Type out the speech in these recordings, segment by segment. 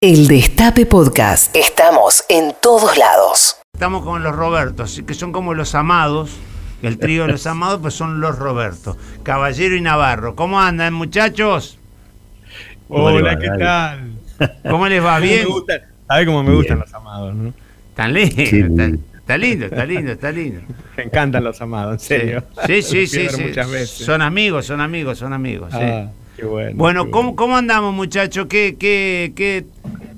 El Destape Podcast. Estamos en todos lados. Estamos con los Robertos, que son como los amados. El trío de los amados, pues son los Robertos. Caballero y Navarro. ¿Cómo andan, muchachos? Hola, ¿qué tal? ¿Cómo les va? ¿Bien? ¿Sabes cómo me gustan los amados, no? Tan lindo, está, lindo, está lindo, está lindo. Me encantan los amados, en serio. Sí, sí, sí. sí. Son amigos, son amigos, son amigos. Ah, qué bueno. Bueno, ¿cómo, ¿cómo andamos, muchachos? ¿Qué, qué, qué,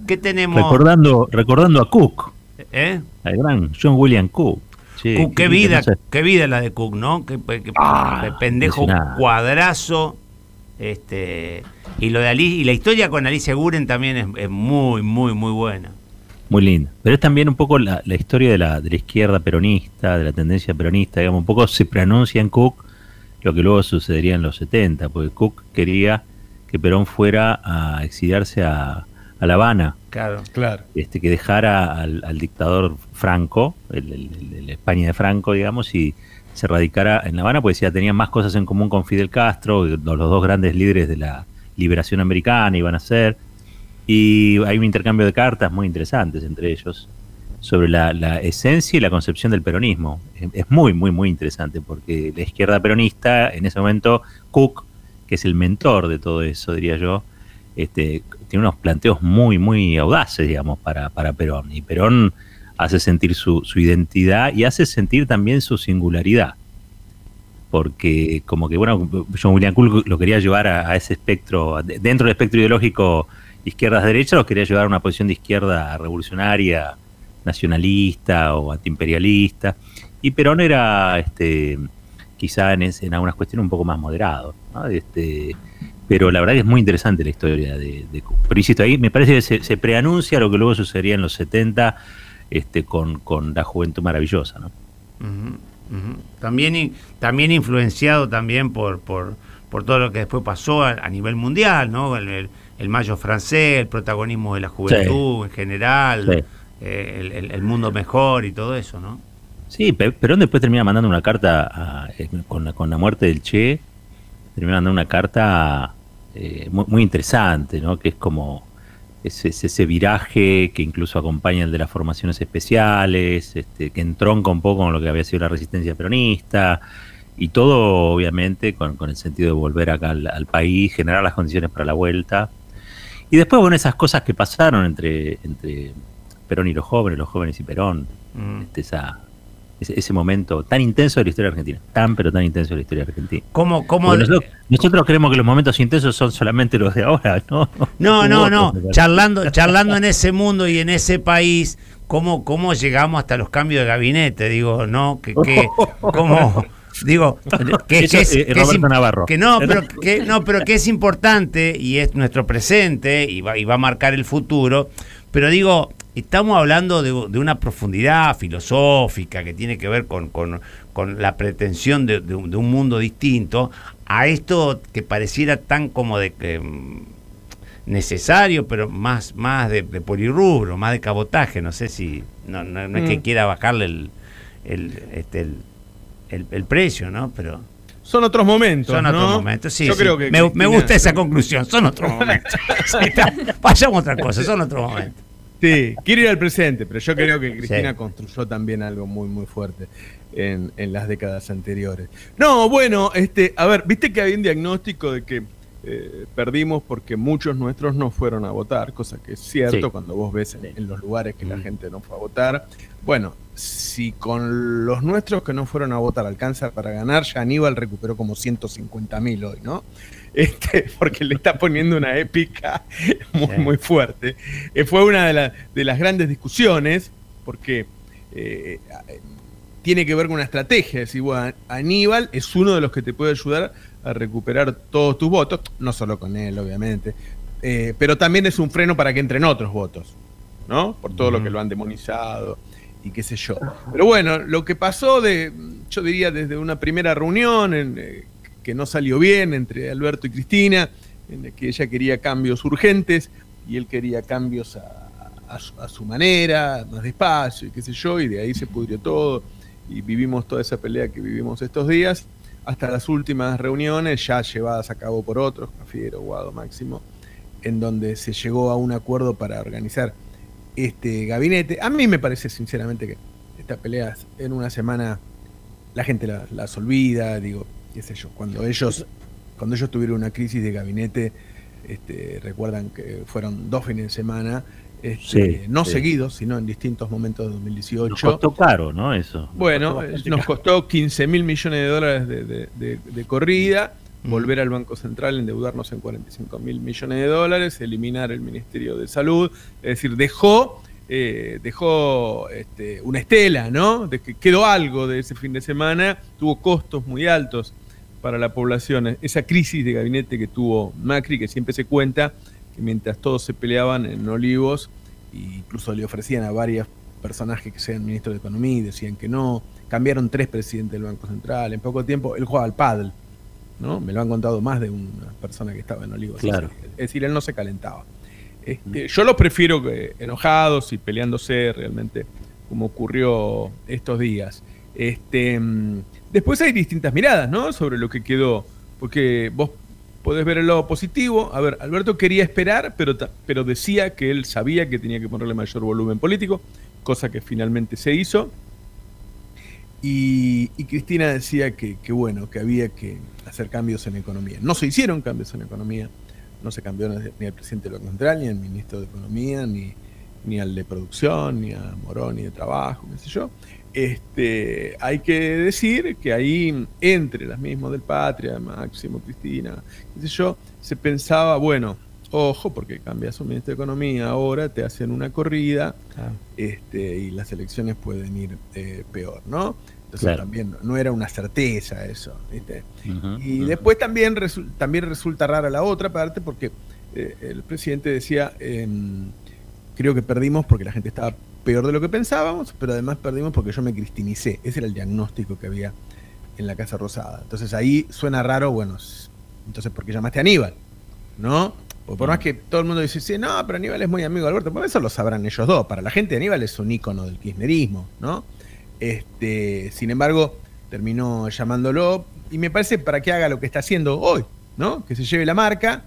¿Qué tenemos? Recordando, recordando a Cook. ¿Eh? Al gran John William Cook. qué, vida, qué vida la de Cook, ¿no? Qué, ah, pendejo cuadrazo. Este, y lo de Alice, y la historia con Alicia Guren también es, muy, muy, muy buena. Muy linda. Pero es también un poco la, historia de la, de la izquierda peronista, de la tendencia peronista, digamos, un poco se preanuncia en Cook lo que luego sucedería en los 70, porque Cook quería que Perón fuera a exiliarse a, a La Habana. Claro, claro. Este, que dejara al, dictador Franco, el, España de Franco, digamos, y se radicara en La Habana, porque decía, tenían más cosas en común con Fidel Castro, los dos grandes líderes de la liberación americana iban a ser. Y hay un intercambio de cartas muy interesantes entre ellos sobre la, esencia y la concepción del peronismo. Es muy, muy, muy interesante, porque la izquierda peronista, en ese momento, Cook, que es el mentor de todo eso, diría yo, este, tiene unos planteos muy, muy audaces, digamos, para, para Perón. Y Perón hace sentir su, identidad y hace sentir también su singularidad. Porque como que, bueno, John William Cool lo quería llevar a, ese espectro, dentro del espectro ideológico izquierdas-derechas, lo quería llevar a una posición de izquierda revolucionaria, nacionalista o antiimperialista. Y Perón era, este, quizá en, en algunas cuestiones un poco más moderado. ¿no? Este, pero la verdad que es muy interesante la historia de, de Pero insisto, ahí me parece que se, preanuncia lo que luego sucedería en los 70 este, con, la juventud maravillosa, ¿no? También, también influenciado también por, por, por todo lo que después pasó a, nivel mundial, ¿no? El, mayo francés, el protagonismo de la juventud en general, eh, el, mundo mejor y todo eso, ¿no? Sí, Perón después termina mandando una carta eh, con, la, con la muerte del Che, termina mandando una carta eh, muy, interesante, ¿no? que es como ese, viraje que incluso acompaña el de las formaciones especiales, este, que entronca un poco con lo que había sido la resistencia peronista, y todo obviamente con, el sentido de volver acá al, país, generar las condiciones para la vuelta. Y después, bueno, esas cosas que pasaron entre, entre Perón y los jóvenes, los jóvenes y Perón, mm. este, esa, ese, momento tan intenso de la historia argentina, tan pero tan intenso de la historia argentina. ¿Cómo, cómo nosotros, creemos que los momentos intensos son solamente los de ahora, ¿no? No, no, no. Charlando, charlando en ese mundo y en ese país, ¿cómo, cómo llegamos hasta los cambios de gabinete? Digo, ¿no? Que, que, ¿Cómo? Digo, que, es, Navarro. que no, pero que no, pero que es importante y es nuestro presente y va, y va a marcar el futuro. Pero digo, estamos hablando de, una profundidad filosófica que tiene que ver con, la pretensión de, un, mundo distinto a esto que pareciera tan como de mm, necesario, pero más, más de, polirrubro, más de cabotaje. No sé si, no, no, es que mm. quiera bajarle el, el, este, el, precio, ¿no? Pero... Son otros momentos. Son otros momentos, sí. me, gusta esa conclusión. Son otros momentos. Vayamos a otra cosa, son otros momentos. Sí, quiero ir al presente, pero yo creo que Cristina construyó también algo muy, muy fuerte en, las décadas anteriores. No, bueno, este, a ver, viste que había un diagnóstico de que eh, perdimos porque muchos nuestros no fueron a votar, cosa que es cierto cuando vos ves en, los lugares que la gente no fue a votar. Bueno, si con los nuestros que no fueron a votar alcanza para ganar, ya Aníbal recuperó como 150 mil hoy, ¿no? Este, porque le está poniendo una épica muy, muy fuerte. Eh, fue una de, de, las grandes discusiones, porque eh, tiene que ver con una estrategia. Es decir, bueno, Aníbal es uno de los que te puede ayudar a recuperar todos tus votos, no solo con él, obviamente, eh, pero también es un freno para que entren otros votos, ¿no? Por todo lo que lo han demonizado y qué sé yo. Pero bueno, lo que pasó de, yo diría, desde una primera reunión en, que no salió bien entre Alberto y Cristina, en que ella quería cambios urgentes y él quería cambios a, su, manera, más despacio y qué sé yo, y de ahí se pudrió todo y vivimos toda esa pelea que vivimos estos días, hasta las últimas reuniones ya llevadas a cabo por otros, Cafiero, Guado, Máximo, en donde se llegó a un acuerdo para organizar este gabinete. A mí me parece sinceramente que estas peleas en una semana la gente las olvida, digo, qué sé yo, cuando ellos, cuando ellos tuvieron una crisis de gabinete, este, recuerdan que fueron dos fines de semana, este, no seguidos, sino en distintos momentos de 2018. Nos costó caro, ¿no? Eso. bueno, nos costó 15 mil millones de dólares de, corrida, volver al Banco Central, endeudarnos en 45 mil millones de dólares, eliminar el Ministerio de Salud, es decir, dejó, eh, dejó este, una estela, ¿no? De que quedó algo de ese fin de semana, tuvo costos muy altos para la población. Esa crisis de gabinete que tuvo Macri, que siempre se cuenta, que mientras todos se peleaban en Olivos, e incluso le ofrecían a varios personajes que sean ministros de Economía y decían que no, cambiaron tres presidentes del Banco Central, en poco tiempo él jugaba al paddle, ¿no? Me lo han contado más de una persona que estaba en Olivos. Claro. Es decir, él no se calentaba. Este, yo los prefiero enojados y peleándose realmente, como ocurrió estos días. Este, mm, después hay distintas miradas, ¿no? Sobre lo que quedó. Porque vos podés ver el lado positivo. A ver, Alberto quería esperar, pero, pero decía que él sabía que tenía que ponerle mayor volumen político, cosa que finalmente se hizo. Y, Cristina decía que, bueno, que había que hacer cambios en economía. No se hicieron cambios en economía, no se cambió ni al presidente de Banco Central, ni al ministro de Economía, ni, ni al de producción, ni a Morón, ni de trabajo, qué sé yo. Este, hay que decir que ahí, entre las mismas del Patria, Máximo, Cristina, qué sé yo, se pensaba, bueno, ojo, porque cambias su ministro de Economía, ahora te hacen una corrida este, y las elecciones pueden ir eh, peor, ¿no? Entonces también no era una certeza eso, ¿viste? y después también, también resulta rara la otra parte porque eh, el presidente decía, em, creo que perdimos porque la gente estaba peor de lo que pensábamos, pero además perdimos porque yo me cristinicé. Ese era el diagnóstico que había en la Casa Rosada. Entonces ahí suena raro, bueno, entonces ¿por qué llamaste a Aníbal? ¿No? por más que todo el mundo dice, sí, no, pero Aníbal es muy amigo de Alberto, por eso lo sabrán ellos dos. Para la gente Aníbal es un ícono del kirchnerismo, ¿no? Este, sin embargo, terminó llamándolo y me parece para que haga lo que está haciendo hoy, ¿no? Que se lleve la marca,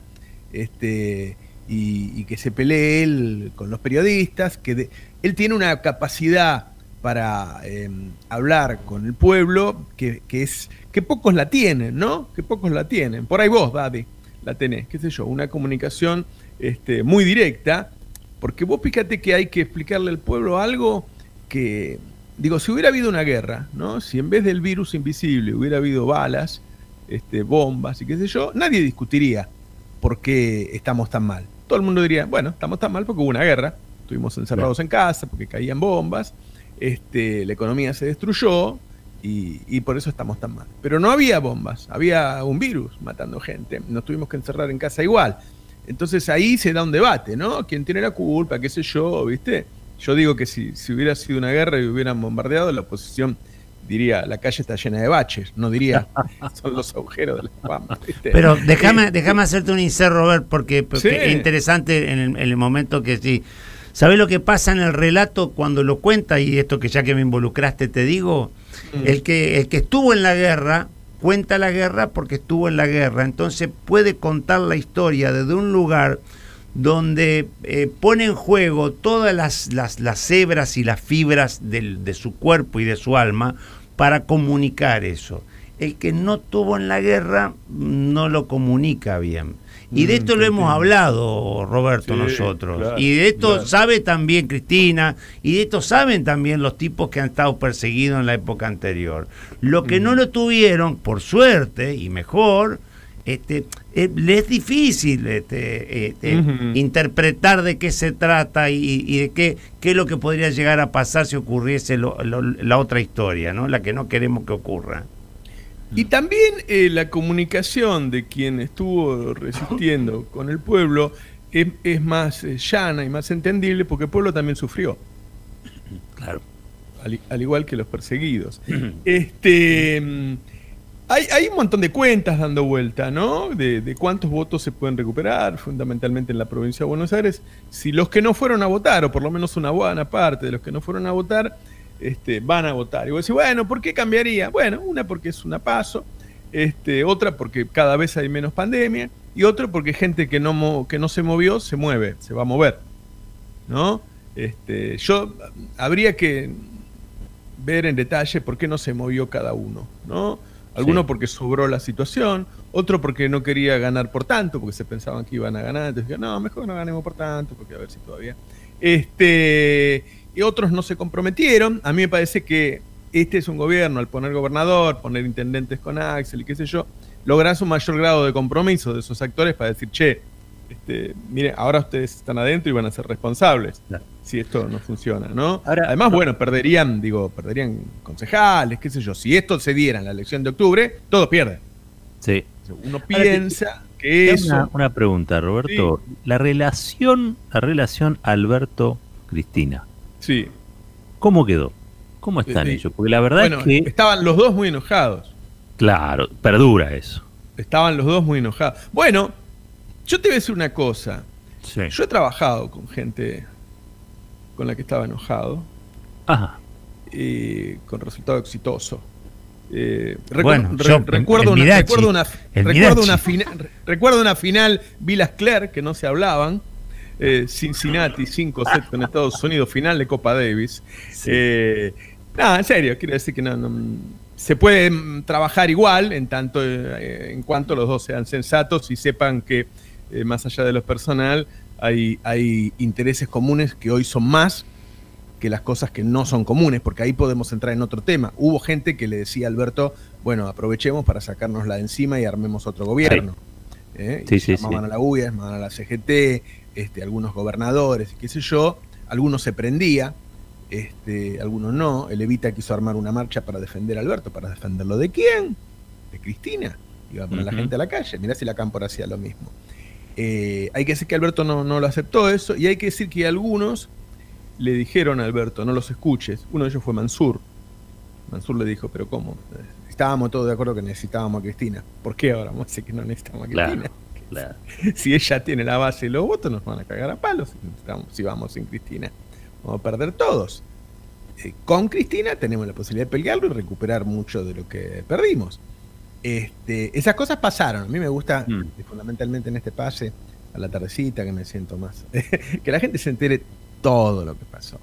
este, y, que se pelee él con los periodistas, que él tiene una capacidad para em, hablar con el pueblo que, es que pocos la tienen, ¿no? Que pocos la tienen. Por ahí vos, Daddy, la tenés, qué sé yo, una comunicación este, muy directa, porque vos fíjate que hay que explicarle al pueblo algo que, digo, si hubiera habido una guerra, ¿no? Si en vez del virus invisible hubiera habido balas, este, bombas y qué sé yo, nadie discutiría por qué estamos tan mal todo el mundo diría, bueno, estamos tan mal porque hubo una guerra, estuvimos encerrados en casa, porque caían bombas, este, la economía se destruyó y, por eso estamos tan mal. Pero no había bombas, había un virus matando gente, nos tuvimos que encerrar en casa igual. Entonces ahí se da un debate, ¿no? ¿Quién tiene la culpa? ¿Qué sé yo? ¿Viste? Yo digo que si, si hubiera sido una guerra y hubieran bombardeado, la oposición diría, la calle está llena de baches, no diría, son los agujeros de la Pero déjame, déjame hacerte un inserto, Robert, porque, es interesante en el, momento que sí. ¿Sabes lo que pasa en el relato cuando lo cuenta? Y esto que ya que me involucraste te digo, mm. el, que, el que estuvo en la guerra cuenta la guerra porque estuvo en la guerra, entonces puede contar la historia desde un lugar donde eh, pone en juego todas las, las, las hebras y las fibras de su cuerpo y de su alma para comunicar eso. El que no tuvo en la guerra no lo comunica bien. Y de mm, esto lo hemos hablado, Roberto, nosotros. y de esto sabe también Cristina, y de esto saben también los tipos que han estado perseguidos en la época anterior. Lo que no lo tuvieron, por suerte, y mejor, este, eh, le es difícil este, este interpretar de qué se trata y, de qué, qué, es lo que podría llegar a pasar si ocurriese la otra historia, ¿no? la que no queremos que ocurra. Y también eh, la comunicación de quien estuvo resistiendo con el pueblo es, más eh, llana y más entendible porque el pueblo también sufrió. Claro. Al, al igual que los perseguidos. este. Mm, hay, un montón de cuentas dando vuelta, ¿no? De, cuántos votos se pueden recuperar, fundamentalmente en la provincia de Buenos Aires. Si los que no fueron a votar, o por lo menos una buena parte de los que no fueron a votar, este, van a votar. Y vos decís, bueno, ¿por qué cambiaría? Bueno, una porque es una paso, este, otra porque cada vez hay menos pandemia, y otro porque gente que no, que no se movió se mueve, se va a mover. ¿No? Este, yo habría que ver en detalle por qué no se movió cada uno, ¿no? Alguno porque sobró la situación, otro porque no quería ganar por tanto, porque se pensaban que iban a ganar, entonces no, mejor no ganemos por tanto, porque a ver si todavía. Este, y otros no se comprometieron. A mí me parece que este es un gobierno, al poner gobernador, poner intendentes con Axel y qué sé yo, logras un mayor grado de compromiso de esos actores para decir, che, este, mire, ahora ustedes están adentro y van a ser responsables si esto no funciona, ¿no? Además, bueno, perderían, digo, perderían concejales, qué sé yo. Si esto se diera en la elección de octubre, todos pierden. Sí. Uno piensa que eso. Una, pregunta, Roberto. La relación, la relación Alberto-Cristina. Sí. ¿Cómo quedó? ¿Cómo están ellos? Porque la verdad es que. Estaban los dos muy enojados. Claro, perdura eso. Estaban los dos muy enojados. Bueno, yo te voy a decir una cosa. Yo he trabajado con gente con la que estaba enojado. Ajá. Y con resultado exitoso. Eh, bueno, recuerdo, una, recuerdo, una, recuerdo, una recuerdo una final Villas Claire que no se hablaban. Eh, Cincinnati 5 set en Estados Unidos, final de Copa Davis. Eh, nada, en serio, quiero decir que no, se puede mm, trabajar igual en tanto en cuanto los dos sean sensatos y sepan que eh, más allá de lo personal, hay, hay intereses comunes que hoy son más que las cosas que no son comunes, porque ahí podemos entrar en otro tema. Hubo gente que le decía a Alberto, bueno, aprovechemos para sacárnosla de encima y armemos otro gobierno. ¿Eh? Sí, sí, llamaban a la UIA, llamaban a la CGT, este, algunos gobernadores, qué sé yo, algunos se prendía, este, algunos no. El Evita quiso armar una marcha para defender a Alberto, para defenderlo de quién? De Cristina. Iba a poner la gente a la calle. Mirá si la Cámpora hacía lo mismo. Eh, hay que decir que Alberto no, lo aceptó eso y hay que decir que algunos le dijeron a Alberto, no los escuches. Uno de ellos fue Mansur. Mansur le dijo, pero ¿cómo? Estábamos todos de acuerdo que necesitábamos a Cristina. ¿Por qué ahora vamos a decir que no necesitamos a Cristina? Si ella tiene la base y los votos, nos van a cagar a palos si, vamos sin Cristina. Vamos a perder todos. Eh, con Cristina tenemos la posibilidad de pelearlo y recuperar mucho de lo que perdimos. Este, esas cosas pasaron. A mí me gusta, mm. fundamentalmente en este pase, a la tardecita, que me siento más. que la gente se entere todo lo que pasó.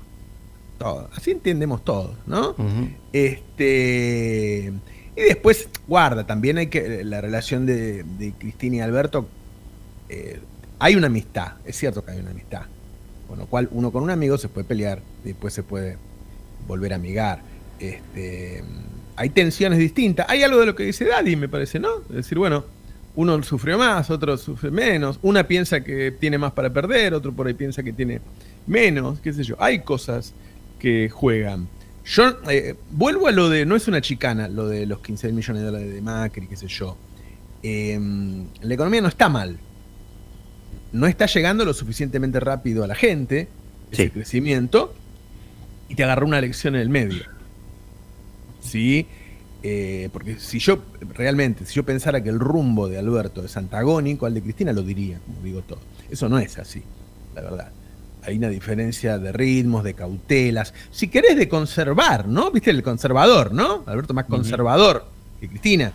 Todo. Así entendemos todo, ¿no? Este. Y después, guarda, también hay que. La relación de, Cristina y Alberto. Eh, hay una amistad, es cierto que hay una amistad. Con lo cual, uno con un amigo se puede pelear, después se puede volver a amigar. Este hay tensiones distintas. Hay algo de lo que dice Daddy, me parece, ¿no? Es decir, bueno, uno sufrió más, otro sufre menos. Una piensa que tiene más para perder, otro por ahí piensa que tiene menos, qué sé yo. Hay cosas que juegan. Yo eh, vuelvo a lo de, no es una chicana, lo de los 15 millones de dólares de Macri, qué sé yo. Em, la economía no está mal. No está llegando lo suficientemente rápido a la gente, ese crecimiento, y te agarró una lección en el medio. ¿sí? Eh, porque si yo realmente, si yo pensara que el rumbo de Alberto es antagónico al de Cristina, lo diría, como digo todo. Eso no es así, la verdad. Hay una diferencia de ritmos, de cautelas. Si querés de conservar, ¿no? Viste el conservador, ¿no? Alberto más conservador que Cristina.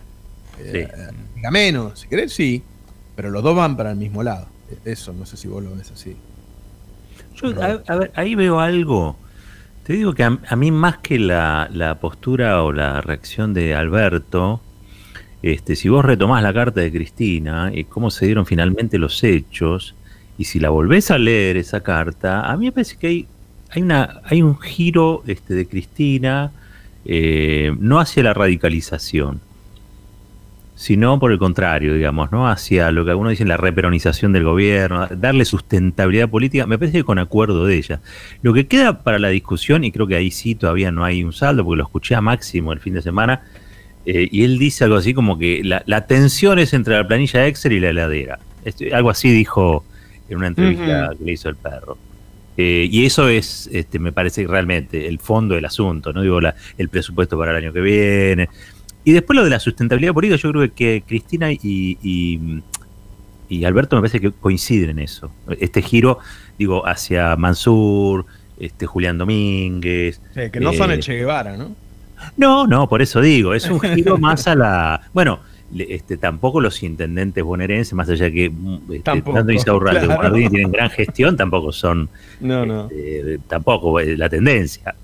Eh, diga menos, si querés, sí. Pero los dos van para el mismo lado. Eso, no sé si vos lo ves así. Yo, a ver, ahí veo algo te digo que a, mí más que la, postura o la reacción de Alberto, este, si vos retomás la carta de Cristina y cómo se dieron finalmente los hechos, y si la volvés a leer esa carta, a mí me parece que hay, hay, una, hay un giro este, de Cristina eh, no hacia la radicalización, sino por el contrario, digamos, ¿no? Hacia lo que algunos dicen la reperonización del gobierno, darle sustentabilidad política, me parece que con acuerdo de ella. Lo que queda para la discusión, y creo que ahí sí todavía no hay un saldo, porque lo escuché a Máximo el fin de semana, eh, y él dice algo así como que la, tensión es entre la planilla Excel y la heladera. algo así dijo en una entrevista que le hizo el perro. Eh, y eso es, este, me parece realmente el fondo del asunto, ¿no? Digo, el presupuesto para el año que viene, y después lo de la sustentabilidad política, yo creo que Cristina y, y, Alberto me parece que coinciden en eso. Este giro, digo, hacia Mansur, este Julián Domínguez. que no son el eh, Che Guevara, ¿no? No, no, por eso digo, es un giro más a la. Bueno, este, tampoco los intendentes bonaerenses, más allá que mm, este, tanto Insaurralde como claro. Tienen gran gestión, tampoco son, No, no. este, tampoco eh, la tendencia.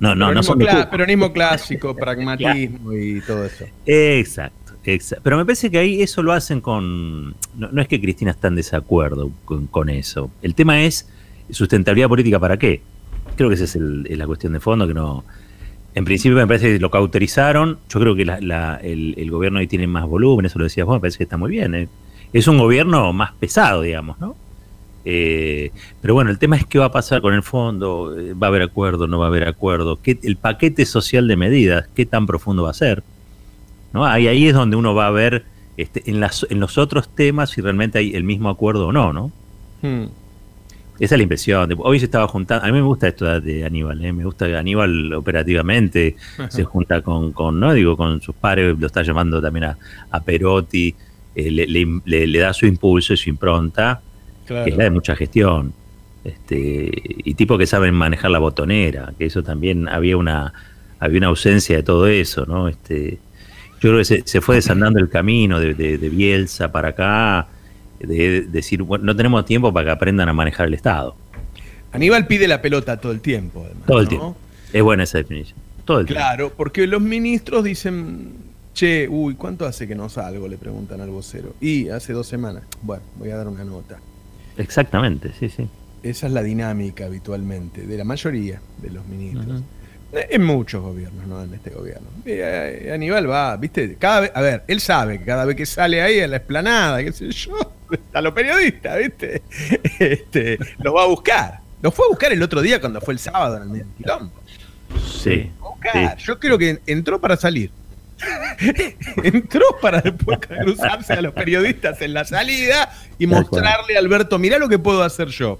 No, no, no son peronismo clásico, pragmatismo y todo eso. Exacto, exacto. Pero me parece que ahí eso lo hacen con... No, no es que Cristina está en desacuerdo con, con eso. El tema es sustentabilidad política para qué. Creo que esa es, el- es la cuestión de fondo, que no... En principio me parece que lo cauterizaron. Yo creo que la- la- el, el gobierno ahí tiene más volumen, eso lo decías vos, me parece que está muy bien. ¿eh? Es un gobierno más pesado, digamos, ¿no? Eh, pero bueno, el tema es qué va a pasar con el fondo, Eh, va a haber acuerdo, no va a haber acuerdo, ¿Qué- el paquete social de medidas, qué tan profundo va a ser. ¿no? Ahí, ahí es donde uno va a ver este, en, las, en los otros temas si realmente hay el mismo acuerdo o no, ¿no? Hmm. Esa es la impresión. Hoy se estaba juntando, a mí me gusta esto de- Aníbal, ¿eh? me gusta que Aníbal operativamente se junta con, con, no digo, con sus pares, lo está llamando también a, a Perotti, eh, le, le- le- le da su impulso y su impronta, que es la de mucha gestión. Este, y tipo que saben manejar la botonera, que eso también había una, había una ausencia de todo eso, ¿no? Este, yo creo que se, se fue desandando el camino de, de- de Bielsa para acá, de, decir, bueno, no tenemos tiempo para que aprendan a manejar el Estado. Aníbal pide la pelota todo el tiempo, además. Todo el ¿no? tiempo. Es buena esa definición. Todo el Claro, porque los ministros dicen, che, uy, ¿cuánto hace que no salgo? Le preguntan al vocero. Y hace dos semanas. Bueno, voy a dar una nota. Exactamente, sí, sí. Esa es la dinámica habitualmente de la mayoría de los ministros. En muchos gobiernos, no en este gobierno. Eh, Aníbal va, viste, cada vez, a ver, él sabe que cada vez que sale ahí a la explanada, qué sé yo, a los periodistas, viste, este, los va a buscar. Los fue a buscar el otro día cuando fue el sábado en el medio quilombo. Sí. Yo creo que entró para salir. entró para después cruzarse a los periodistas en la salida y mostrarle a Alberto, mirá lo que puedo hacer yo.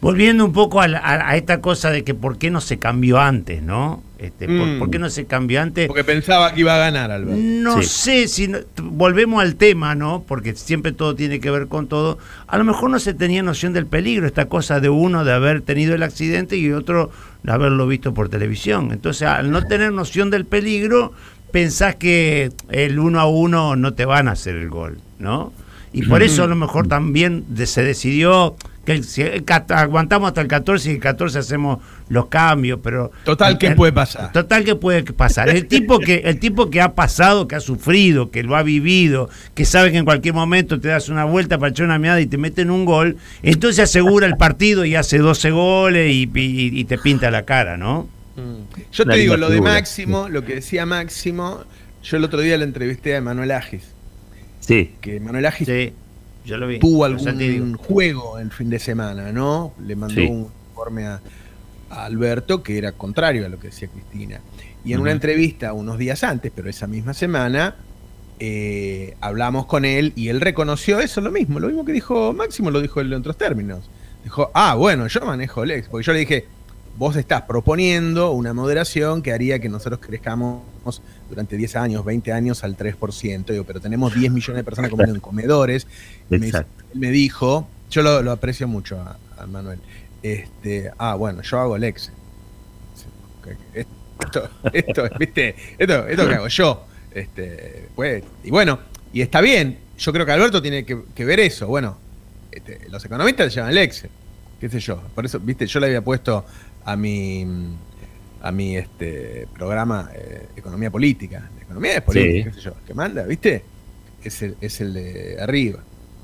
Volviendo un poco a, la- a- a esta cosa de que por qué no se cambió antes, ¿no? Este, por, Mm. por qué no se cambió antes? Porque pensaba que iba a ganar Alberto. No Sí. sé si no- volvemos al tema, ¿no? Porque siempre todo tiene que ver con todo. A lo mejor no se tenía noción del peligro, esta cosa de uno de haber tenido el accidente y otro de haberlo visto por televisión. Entonces, al no tener noción del peligro, pensás que el uno a uno no te van a hacer el gol, ¿no? Y por eso a lo mejor también de- se decidió que el- si aguantamos hasta el 14 y el 14 hacemos los cambios, pero Total, ¿qué el- puede pasar? Total que puede pasar. El tipo que, el tipo que ha pasado, que ha sufrido, que lo ha vivido, que sabe que en cualquier momento te das una vuelta para echar una mirada y te meten un gol, entonces asegura el partido y hace 12 goles y, y- y te pinta la cara, ¿no? Yo te digo, lo de. Máximo, lo que decía Máximo, yo el otro día le entrevisté a Manuel Agis, Sí, que Manuel Agis Sí, yo lo vi. tuvo algún juego el fin de semana, ¿no? Le mandó Sí. un informe a, a Alberto que era contrario a lo que decía Cristina. Y en una entrevista unos días antes, pero esa misma semana, eh, hablamos con él y él reconoció eso, lo mismo, lo mismo que dijo Máximo, lo dijo él en otros términos. Dijo, ah, bueno, yo manejo el ex, porque yo le dije, vos estás proponiendo una moderación que haría que nosotros crezcamos durante 10 años, 20 años al 3%, Digo, pero tenemos 10 millones de personas comiendo en comedores. Me él me dijo, yo lo, lo aprecio mucho a, a Manuel, este, ah, bueno, yo hago el ex. Esto, esto, ¿viste? Esto, esto que hago yo. Este, pues, y bueno, y está bien. Yo creo que Alberto tiene que, que ver eso. Bueno, este, los economistas le llaman el Excel. ¿Qué sé yo? Por eso, viste, yo le había puesto a mi a mi este programa eh, Economía Política. Economía es política, Sí. qué sé yo. Que manda, ¿viste? Es el, es el de arriba.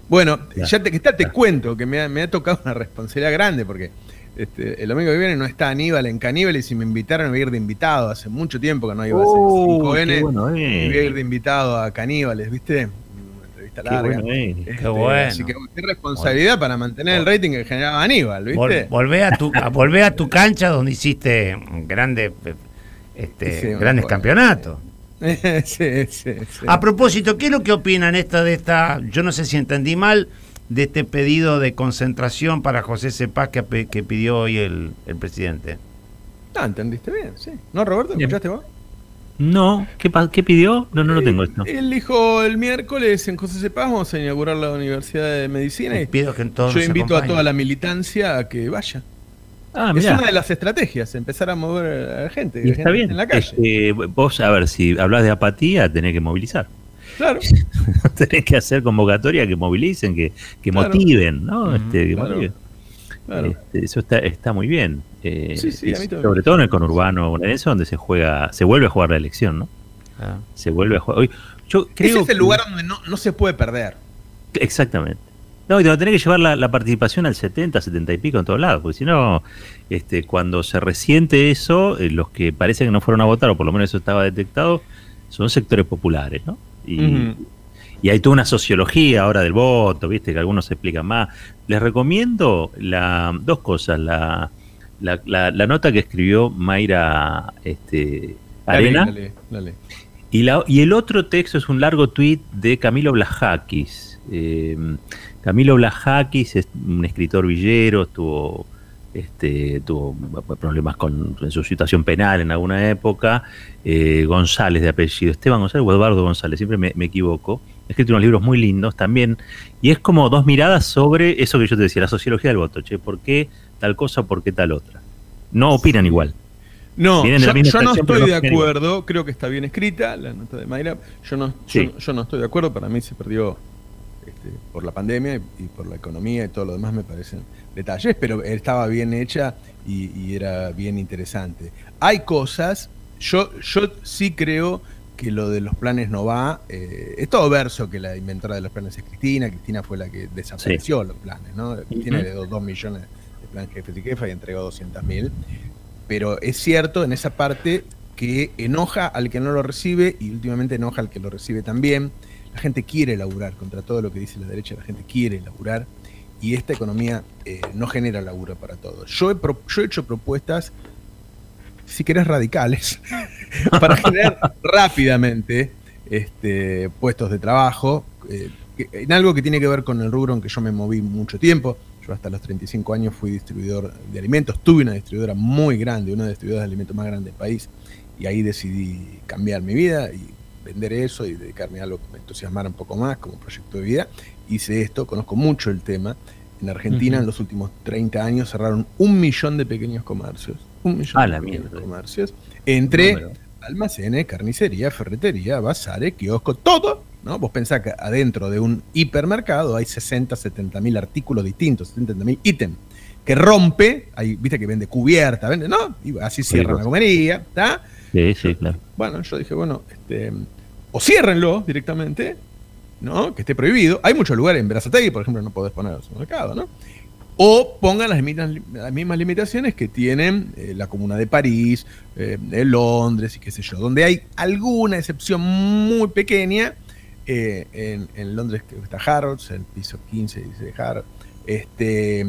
Bueno, ya te, que está, te cuento que me ha, me ha tocado una responsabilidad grande porque este, el domingo que viene no está Aníbal en Caníbales y me invitaron a ir de invitado. Hace mucho tiempo que no iba a Uh, 5N. qué bueno, y eh. voy a ir de invitado a Caníbales, ¿viste? Qué bueno, eh. Este, Qué bueno. Así que qué responsabilidad para mantener el rating que generaba Aníbal, ¿viste? Vol- volvé, a tu, a- volvé a tu cancha donde hiciste grandes, este, Sí, me grandes campeonatos. sí, sí, sí. A propósito, ¿qué es lo que opinan esta de esta, yo no sé si entendí mal, de este pedido de concentración para José Cepaz que, que pidió hoy el, el presidente? Ah, entendiste bien, sí. ¿No, Roberto? Bien. ¿Escuchaste vos? No, ¿qué, pidió? No, no lo tengo esto. Él dijo el miércoles en José Cepaz vamos a inaugurar la Universidad de Medicina y Pido que todos yo invito a toda la militancia a que vaya. Ah, es una de las estrategias, empezar a mover a la gente, Y está gente bien. en la calle. Este, vos, a ver, si hablas de apatía, tenés que movilizar. Claro. tenés que hacer convocatoria que movilicen, que, que motiven, ¿no? Este, este, eso está, está muy bien. Eh, sobre todo en el conurbano bonaerense, donde se juega, se vuelve a jugar la elección, ¿no? Ah. Se vuelve a jugar. yo creo Ese es el lugar donde no, se puede perder. Exactamente. No, y te tenés que llevar la, participación al 70, 70 y pico en todos lados, porque si no, este, cuando se resiente eso, eh, los que parece que no fueron a votar, o por lo menos eso estaba detectado, son sectores populares, ¿no? Y, y hay toda una sociología ahora del voto, viste, que algunos se explican más. Les recomiendo la, dos cosas. La, la, nota que escribió Mayra este, Arena. Y, la, y el otro texto es un largo tuit de Camilo Blajakis. Eh, Camilo Blajakis es un escritor villero, estuvo este, tuvo problemas con en su situación penal en alguna época. Eh, González de apellido, Esteban González o Eduardo González, siempre me, equivoco. Ha escrito unos libros muy lindos también. Y es como dos miradas sobre eso que yo te decía, la sociología del voto. Che, ¿por qué tal cosa, por qué tal otra? No opinan igual. No, yo, no estoy de acuerdo, creo que está bien escrita la nota de Mayra. Yo no, yo, no estoy de acuerdo, para mí se perdió este, por la pandemia y, por la economía y todo lo demás me parecen detalles, pero estaba bien hecha y, era bien interesante. Hay cosas, yo, yo sí creo que lo de los planes no va. Eh, es todo verso que la inventora de los planes es Cristina. Cristina fue la que desapareció los planes, ¿no? Cristina le dio 2 millones de planes jefes y jefa y entregó 200 mil. Pero es cierto en esa parte que enoja al que no lo recibe y últimamente enoja al que lo recibe también. La gente quiere laburar, contra todo lo que dice la derecha, la gente quiere laburar y esta economía eh, no genera laburo para todos. Yo he, yo he hecho propuestas, si querés, radicales, para generar rápidamente este, puestos de trabajo, eh, en algo que tiene que ver con el rubro en que yo me moví mucho tiempo. Yo hasta los 35 años fui distribuidor de alimentos, tuve una distribuidora muy grande, una distribuidoras de alimentos más grande del país, y ahí decidí cambiar mi vida y vender eso y dedicarme a algo que me entusiasmara un poco más como proyecto de vida. Hice esto, conozco mucho el tema. En Argentina en los últimos 30 años cerraron un millón de pequeños comercios. Un millón de pequeños comercios. Entre almacenes, carnicería, ferretería, bazares, kiosco, todo. ¿no? Vos pensás que adentro de un hipermercado hay 60, 70 mil artículos distintos, 70 mil ítems que rompe, ahí, viste que vende cubierta, vende, ¿no? Y así cierra la comería, ¿está? Sí, sí, claro. Bueno, yo dije, bueno, este, o ciérrenlo directamente, ¿no? Que esté prohibido. Hay muchos lugares en Berazategui, por ejemplo, no podés poner al supermercado, ¿no? O pongan las, mismas limitaciones que tienen eh, la Comuna de París, eh, Londres y qué sé yo, donde hay alguna excepción muy pequeña. Eh, en, Londres que está Harrods, el piso 15 dice Harrods. Este,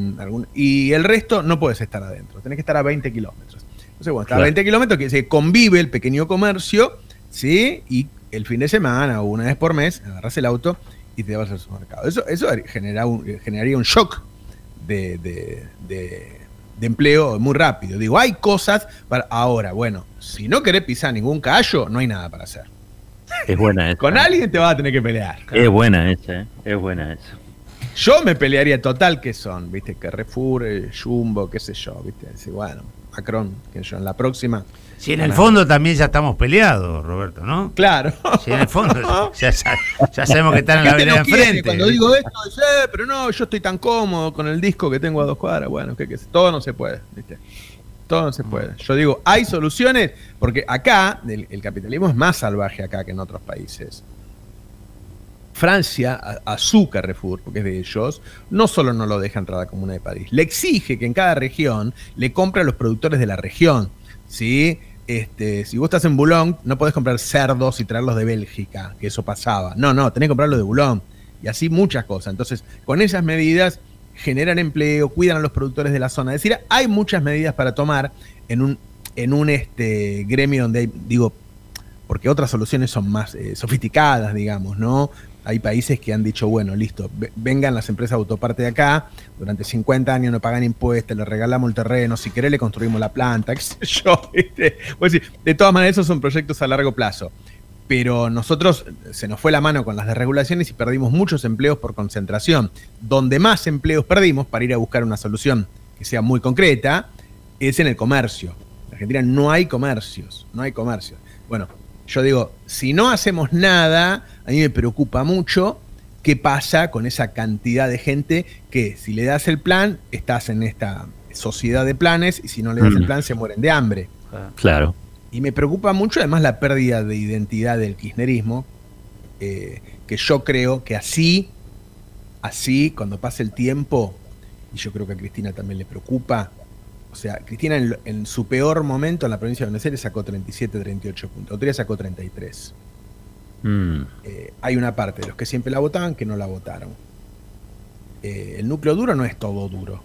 y el resto no puedes estar adentro, tenés que estar a 20 kilómetros. Entonces, bueno, está a 20 kilómetros que se convive el pequeño comercio, ¿sí? Y el fin de semana o una vez por mes, agarras el auto y te vas al supermercado. Eso, eso genera generaría un shock de, empleo muy rápido. Digo, hay cosas para. Ahora, bueno, si no querés pisar ningún callo, no hay nada para hacer. Es buena esa. Con alguien te vas a tener que pelear. Es buena esa, ¿eh? es buena esa. Yo me pelearía total que son, viste, Carrefour, eh, Jumbo, qué sé yo, viste. bueno, Macron, que yo en la próxima si en el fondo también ya estamos peleados, Roberto, ¿no? Claro. Si en el fondo ya, sabemos que están en la vereda enfrente. Cuando digo esto, dice, eh, pero no, yo estoy tan cómodo con el disco que tengo a dos cuadras. Bueno, que, que todo no se puede, ¿viste? Todo no se puede. Yo digo, hay soluciones, porque acá el, capitalismo es más salvaje acá que en otros países. Francia, a, su Carrefour, porque es de ellos, no solo no lo deja entrar a la Comuna de París, le exige que en cada región le compre a los productores de la región. ¿sí? Este, si vos estás en Boulogne, no podés comprar cerdos y traerlos de Bélgica, que eso pasaba. No, no, tenés que comprarlos de Boulogne. Y así muchas cosas. Entonces, con esas medidas generan empleo, cuidan a los productores de la zona. Es decir, hay muchas medidas para tomar en un, en un este, gremio donde hay, digo, porque otras soluciones son más eh, sofisticadas, digamos, ¿no? Hay países que han dicho, bueno, listo, vengan las empresas autoparte de acá, durante 50 años no pagan impuestos, le regalamos el terreno, si querés le construimos la planta, qué sé yo. de todas maneras, esos son proyectos a largo plazo. Pero nosotros se nos fue la mano con las desregulaciones y perdimos muchos empleos por concentración. Donde más empleos perdimos para ir a buscar una solución que sea muy concreta es en el comercio. En Argentina no hay comercios, no hay comercios. Bueno, yo digo, si no hacemos nada, a mí me preocupa mucho qué pasa con esa cantidad de gente que si le das el plan, estás en esta sociedad de planes y si no le das el plan se mueren de hambre. Claro. Y me preocupa mucho además la pérdida de identidad del kirchnerismo, eh, que yo creo que así, así, cuando pase el tiempo, y yo creo que a Cristina también le preocupa, o sea, Cristina en, su peor momento en la provincia de Buenos Aires sacó 37, 38 puntos, Otría sacó 33. Mm. Eh, hay una parte de los que siempre la votaban que no la votaron. Eh, el núcleo duro no es todo duro.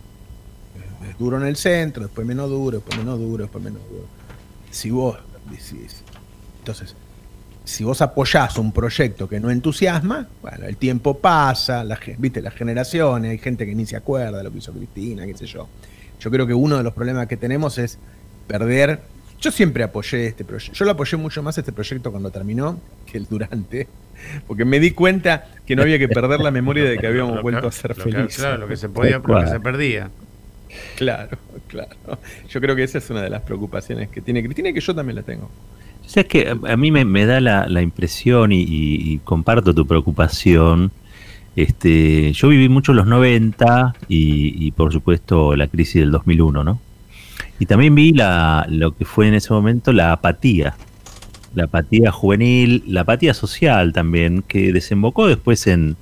Es duro en el centro, después menos duro, después menos duro, después menos duro. Si vos decís, entonces, si vos apoyás un proyecto que no entusiasma, bueno, el tiempo pasa, la, viste, las generaciones, hay gente que ni se acuerda de lo que hizo Cristina, qué sé yo. Yo creo que uno de los problemas que tenemos es perder. Yo siempre apoyé este proyecto. Yo lo apoyé mucho más este proyecto cuando terminó que el durante. Porque me di cuenta que no había que perder la memoria de que habíamos vuelto a ser felices. Claro, lo que se podía, lo que se perdía. Claro, claro. Yo creo que esa es una de las preocupaciones que tiene Cristina y que yo también la tengo. O sea, es que a mí me, da la, impresión y, comparto tu preocupación. Este, yo viví mucho los 90 y, por supuesto la crisis del 2001, ¿no? Y también vi la, lo que fue en ese momento la apatía, la apatía juvenil, la apatía social también, que desembocó después en,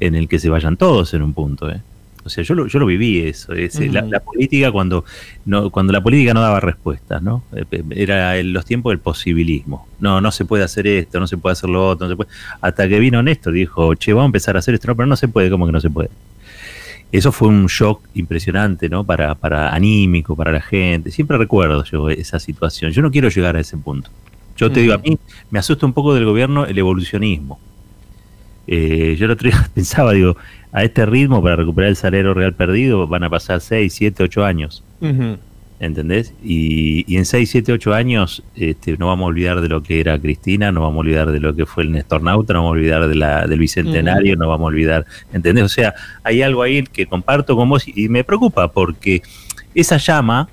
en el que se vayan todos en un punto. ¿eh? O sea, yo lo, yo lo viví eso. la, política cuando, no, cuando la política no daba respuestas, ¿no? Eh, era los tiempos del posibilismo. No, no se puede hacer esto, no se puede hacer lo otro, no se puede. Hasta que vino Néstor, dijo, che, vamos a empezar a hacer esto, no, pero no se puede, ¿cómo que no se puede? Eso fue un shock impresionante, ¿no? Para, para anímico, para la gente. Siempre recuerdo yo esa situación. Yo no quiero llegar a ese punto. Yo te digo, a mí me asusta un poco del gobierno el evolucionismo. Eh, yo el otro día pensaba, digo, a este ritmo para recuperar el salario real perdido van a pasar 6, 7, 8 años. ¿Entendés? Y, en 6, 7, 8 años este, no vamos a olvidar de lo que era Cristina, no vamos a olvidar de lo que fue el Néstor Nauta, no vamos a olvidar de la, del Bicentenario, no vamos a olvidar, ¿entendés? O sea, hay algo ahí que comparto con vos y me preocupa porque esa llama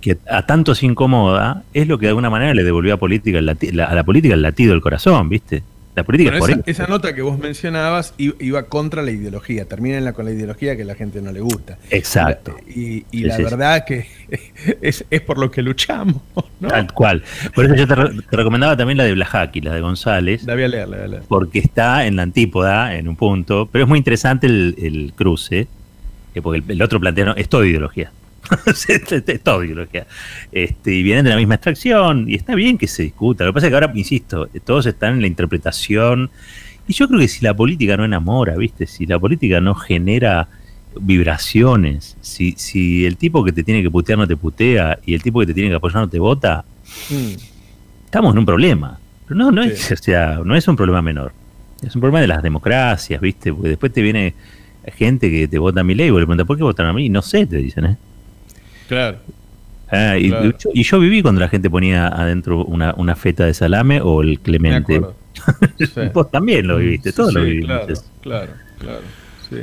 que a tanto se incomoda es lo que de alguna manera le devolvió a, política a la política el latido del corazón, ¿viste? La política esa, nota que vos mencionabas iba contra la ideología, termina con la ideología que a la gente no le gusta. Exacto. Y, la verdad que es, por lo que luchamos. Tal cual. Por eso yo te, recomendaba también la de Blajaki, la de González. La voy a leer, la voy a leer. Porque está en la antípoda, en un punto, pero es muy interesante el, cruce, porque el, el otro plantea, es toda ideología. es todo ideología. Este, y vienen de la misma extracción, y está bien que se discuta. Lo que pasa es que ahora, insisto, todos están en la interpretación. Y yo creo que si la política no enamora, ¿viste? Si la política no genera vibraciones, si, si el tipo que te tiene que putear no te putea y el tipo que te tiene que apoyar no te vota, mm. estamos en un problema. Pero no, no, es, o sea, no es un problema menor. Es un problema de las democracias, ¿viste? Porque después te viene gente que te vota a mi ley y le pregunta, ¿por qué votan a mí? No sé, te dicen, ¿eh? Claro. Ah, y, Yo, viví cuando la gente ponía adentro una, una feta de salame o el clemente. Vos también lo viviste, todos lo vivimos. Claro, claro, claro. Sí.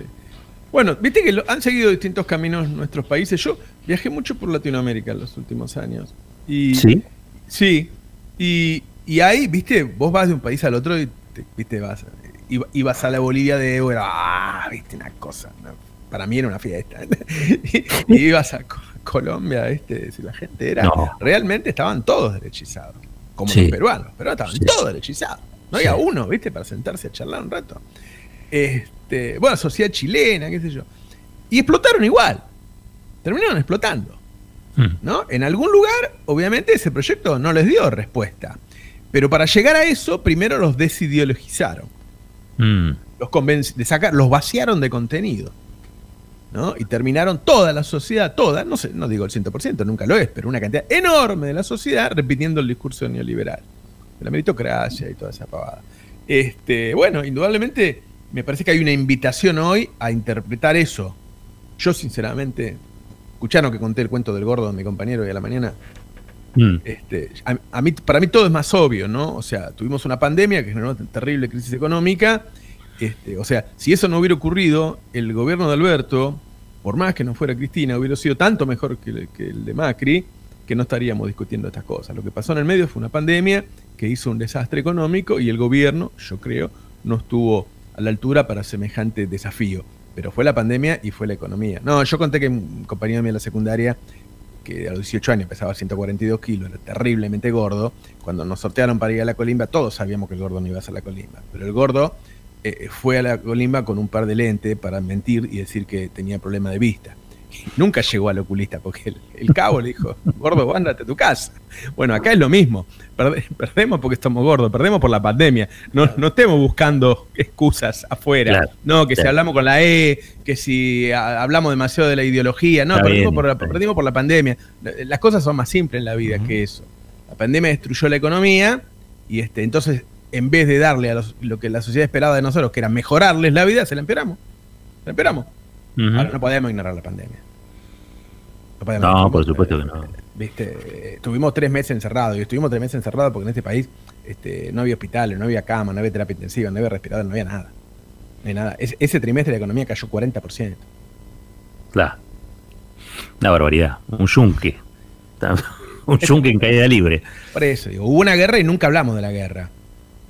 Bueno, viste que han seguido distintos caminos nuestros países. Yo viajé mucho por Latinoamérica en los últimos años. Y, sí. Sí. Y, y ahí, viste, vos vas de un país al otro y, te, viste, vas, ibas a la Bolivia de Evo, ah, viste, una cosa. para mí era una fiesta. y, ibas a Colombia, este, si la gente era. Realmente estaban todos derechizados. Como los peruanos, pero estaban todos derechizados. No había uno, ¿viste? Para sentarse a charlar un rato. Este, bueno, sociedad chilena, qué sé yo. Y explotaron igual. Terminaron explotando. Hmm. ¿No? En algún lugar, obviamente, ese proyecto no les dio respuesta. Pero para llegar a eso, primero los desideologizaron. Hmm. Los, de sacar, los vaciaron de contenido. Y terminaron toda la sociedad, toda, no sé, no digo el 100%, nunca lo es, pero una cantidad enorme de la sociedad repitiendo el discurso neoliberal, de la meritocracia y toda esa pavada. Este, bueno, indudablemente me parece que hay una invitación hoy a interpretar eso. Yo, sinceramente, escucharon que conté el cuento del gordo de mi compañero hoy a la mañana. Mm. Este, a, mí, para mí todo es más obvio, ¿no? O sea, tuvimos una pandemia que generó una terrible crisis económica este, o sea, si eso no hubiera ocurrido, el gobierno de Alberto, por más que no fuera Cristina, hubiera sido tanto mejor que, el de Macri, que no estaríamos discutiendo estas cosas. Lo que pasó en el medio fue una pandemia que hizo un desastre económico y el gobierno, yo creo, no estuvo a la altura para semejante desafío. Pero fue la pandemia y fue la economía. No, yo conté que un compañero mío en la secundaria, que a los 18 años pesaba 142 kilos, era terriblemente gordo, cuando nos sortearon para ir a la colimba, todos sabíamos que el gordo no iba a ser la colimba. Pero el gordo eh, fue a la colimba con un par de lentes para mentir y decir que tenía problema de vista. Nunca llegó al oculista porque el, cabo le dijo, gordo, ándate a tu casa. Bueno, acá es lo mismo. perdemos porque estamos gordos, perdemos por la pandemia. No, no estemos buscando excusas afuera. no, que si hablamos con la E, que si hablamos demasiado de la ideología. No, perdimos, por la, perdimos, por la, pandemia. Las cosas son más simples en la vida que eso. La pandemia destruyó la economía y este, entonces, en vez de darle a lo que la sociedad esperaba de nosotros, que era mejorarles la vida, se la empeoramos. La empeoramos. Ahora no podemos ignorar la pandemia. No, por supuesto que no. Viste, estuvimos tres meses encerrados y estuvimos tres meses encerrados porque en este país este, no había hospitales, no había cama, no había terapia intensiva, no había respirador, no había nada. No hay nada. ese trimestre la economía cayó 40%. Claro. Una barbaridad. Un yunque. Un yunque en caída libre. Por eso, digo, hubo una guerra y nunca hablamos de la guerra.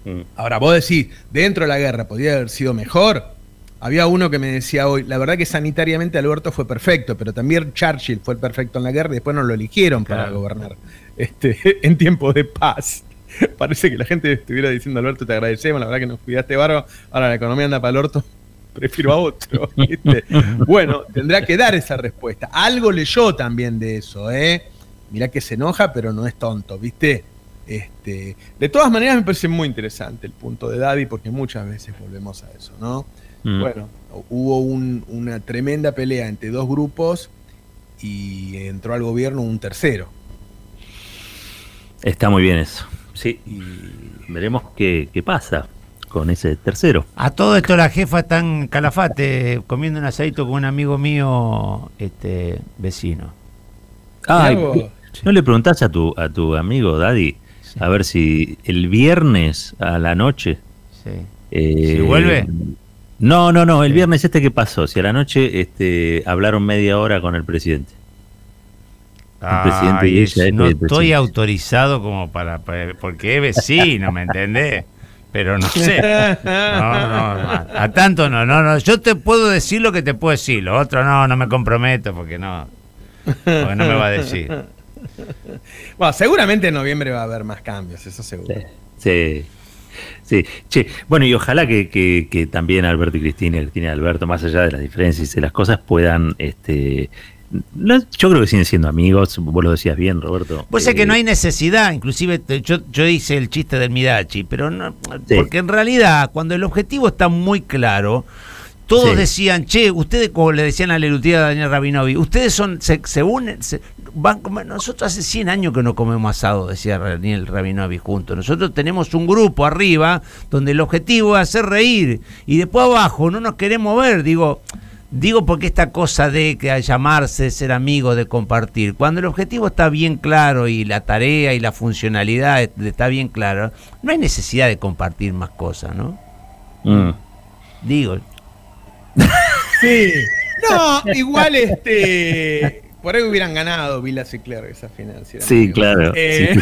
Mm. Ahora, vos decís, dentro de la guerra, ¿podría haber sido mejor? Había uno que me decía hoy, la verdad que sanitariamente Alberto fue perfecto, pero también Churchill fue perfecto en la guerra y después no lo eligieron para gobernar este, en tiempos de paz. Parece que la gente estuviera diciendo, Alberto, te agradecemos, la verdad que nos cuidaste barro, ahora la economía anda para el orto, prefiero a otro. bueno, tendrá que dar esa respuesta. Algo leyó también de eso, ¿eh? Mirá que se enoja, pero no es tonto, ¿viste? Este, de todas maneras me parece muy interesante el punto de Daddy porque muchas veces volvemos a eso, ¿no? Mm. Bueno, hubo una tremenda pelea entre dos grupos y entró al gobierno un tercero. Está muy bien eso. Sí. Y veremos qué, pasa con ese tercero. A todo esto la jefa está en Calafate comiendo un asadito con un amigo mío este vecino. ¿no le preguntás a tu, a tu amigo Daddy a ver si el viernes a la noche... Sí. Eh, vuelve? No, no, no. El viernes este que pasó, si a la noche este, hablaron media hora con el presidente. El presidente y ella, no estoy autorizado como para, porque es vecino, ¿me entendés? Pero no sé. No, no, a, tanto no, no, no. Yo te puedo decir lo que te puedo decir. Lo otro no, no me comprometo porque no. Porque no me va a decir. Bueno, seguramente en noviembre va a haber más cambios, eso seguro. sí. Sí, che, bueno, y ojalá que, también Alberto y Cristina, Cristina y Alberto, más allá de las diferencias y de las cosas, puedan, este, yo creo que siguen siendo amigos, vos lo decías bien, Roberto. Pues es que no hay necesidad, inclusive yo, yo hice el chiste del Midachi, pero no, porque en realidad cuando el objetivo está muy claro, todos decían, che, ustedes, como le decían a la a Daniel Rabinovi, ustedes son, se, se unen, van nosotros hace 100 años que no comemos asado, decía Daniel Rabinovi juntos. Nosotros tenemos un grupo arriba donde el objetivo es hacer reír y después abajo no nos queremos ver, digo, digo porque esta cosa de que llamarse, ser amigo, de compartir, cuando el objetivo está bien claro y la tarea y la funcionalidad está bien claro, no hay necesidad de compartir más cosas, ¿no? Mm. Digo, Sí. No, igual este. Por ahí hubieran ganado Vilas y Clerc esa final. sí, claro. Eh,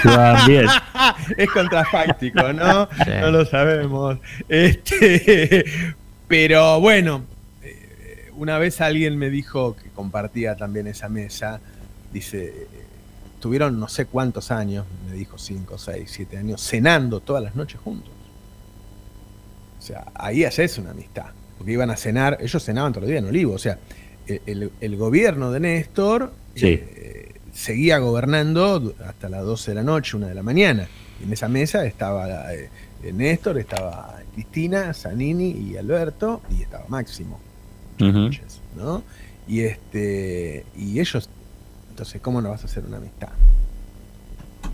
es contrafáctico, ¿no? No lo sabemos. Este, pero bueno, eh, una vez alguien me dijo que compartía también esa mesa. Dice, tuvieron no sé cuántos años, me dijo 5, 6, 7 años, cenando todas las noches juntos. O sea, ahí haces una amistad porque iban a cenar, ellos cenaban todos los días en Olivo, o sea, el, gobierno de Néstor eh, seguía gobernando hasta las 12 de la noche, una de la mañana. en esa mesa estaba eh, Néstor, estaba Cristina, Zanini y Alberto, y estaba Máximo. ¿no? Y este y ellos, entonces, ¿cómo no vas a hacer una amistad?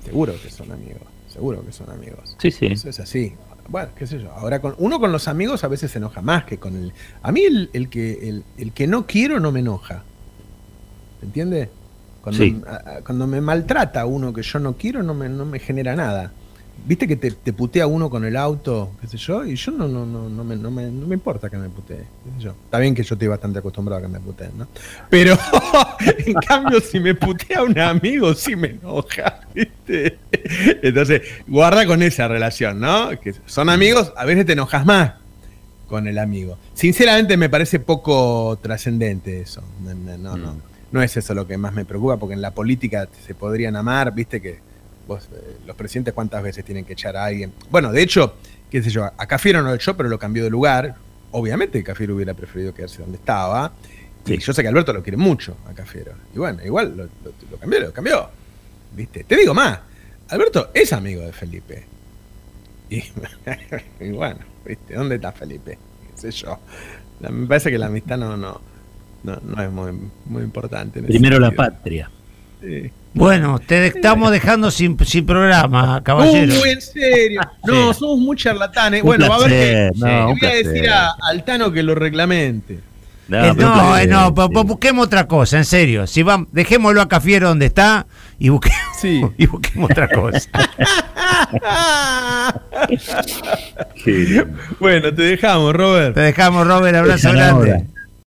Seguro que son amigos, seguro que son amigos. Sí, sí. Eso es así bueno, qué sé yo. Ahora, con, uno con los amigos a veces se enoja más que con el. A mí, el, que, el, que no quiero no me enoja. ¿Entiendes? Cuando, cuando me maltrata uno que yo no quiero, no me, no me genera nada. Viste que te, te, putea uno con el auto, qué sé yo, y yo no, no, no, no, me, no, me, no me importa que me putee, qué sé yo. Está bien que yo estoy bastante acostumbrado a que me puteen, ¿no? Pero en cambio, si me putea un amigo, sí me enoja, ¿viste? Entonces, guarda con esa relación, ¿no? Que son amigos, a veces te enojas más con el amigo. Sinceramente me parece poco trascendente eso. No, no, no, no es eso lo que más me preocupa, porque en la política se podrían amar, viste que eh, los presidentes cuántas veces tienen que echar a alguien. Bueno, de hecho, qué sé yo, a Cafiero no lo echó, pero lo cambió de lugar. Obviamente Cafiero hubiera preferido quedarse donde estaba. Y yo sé que Alberto lo quiere mucho a Cafiero. Y bueno, igual lo, cambió, lo cambió. ¿Viste? Te digo más, Alberto es amigo de Felipe. Y, bueno, ¿viste? ¿Dónde está Felipe? ¿Qué sé yo? Me parece que la amistad no, no, no, es muy, muy importante. Primero la patria. Sí. Bueno, te estamos dejando sin, sin programa, caballero. Uy, en serio. No, somos muy charlatanes. bueno, va a ver que. No, voy a decir a Altano que lo reglamente. No, eh, no, eh, no busquemos otra cosa, en serio. Si vamos, dejémoslo a Cafiero donde está y busquemos, sí. y busquemos otra cosa. bueno, te dejamos, Robert. Te dejamos, Robert. Abrazo grande.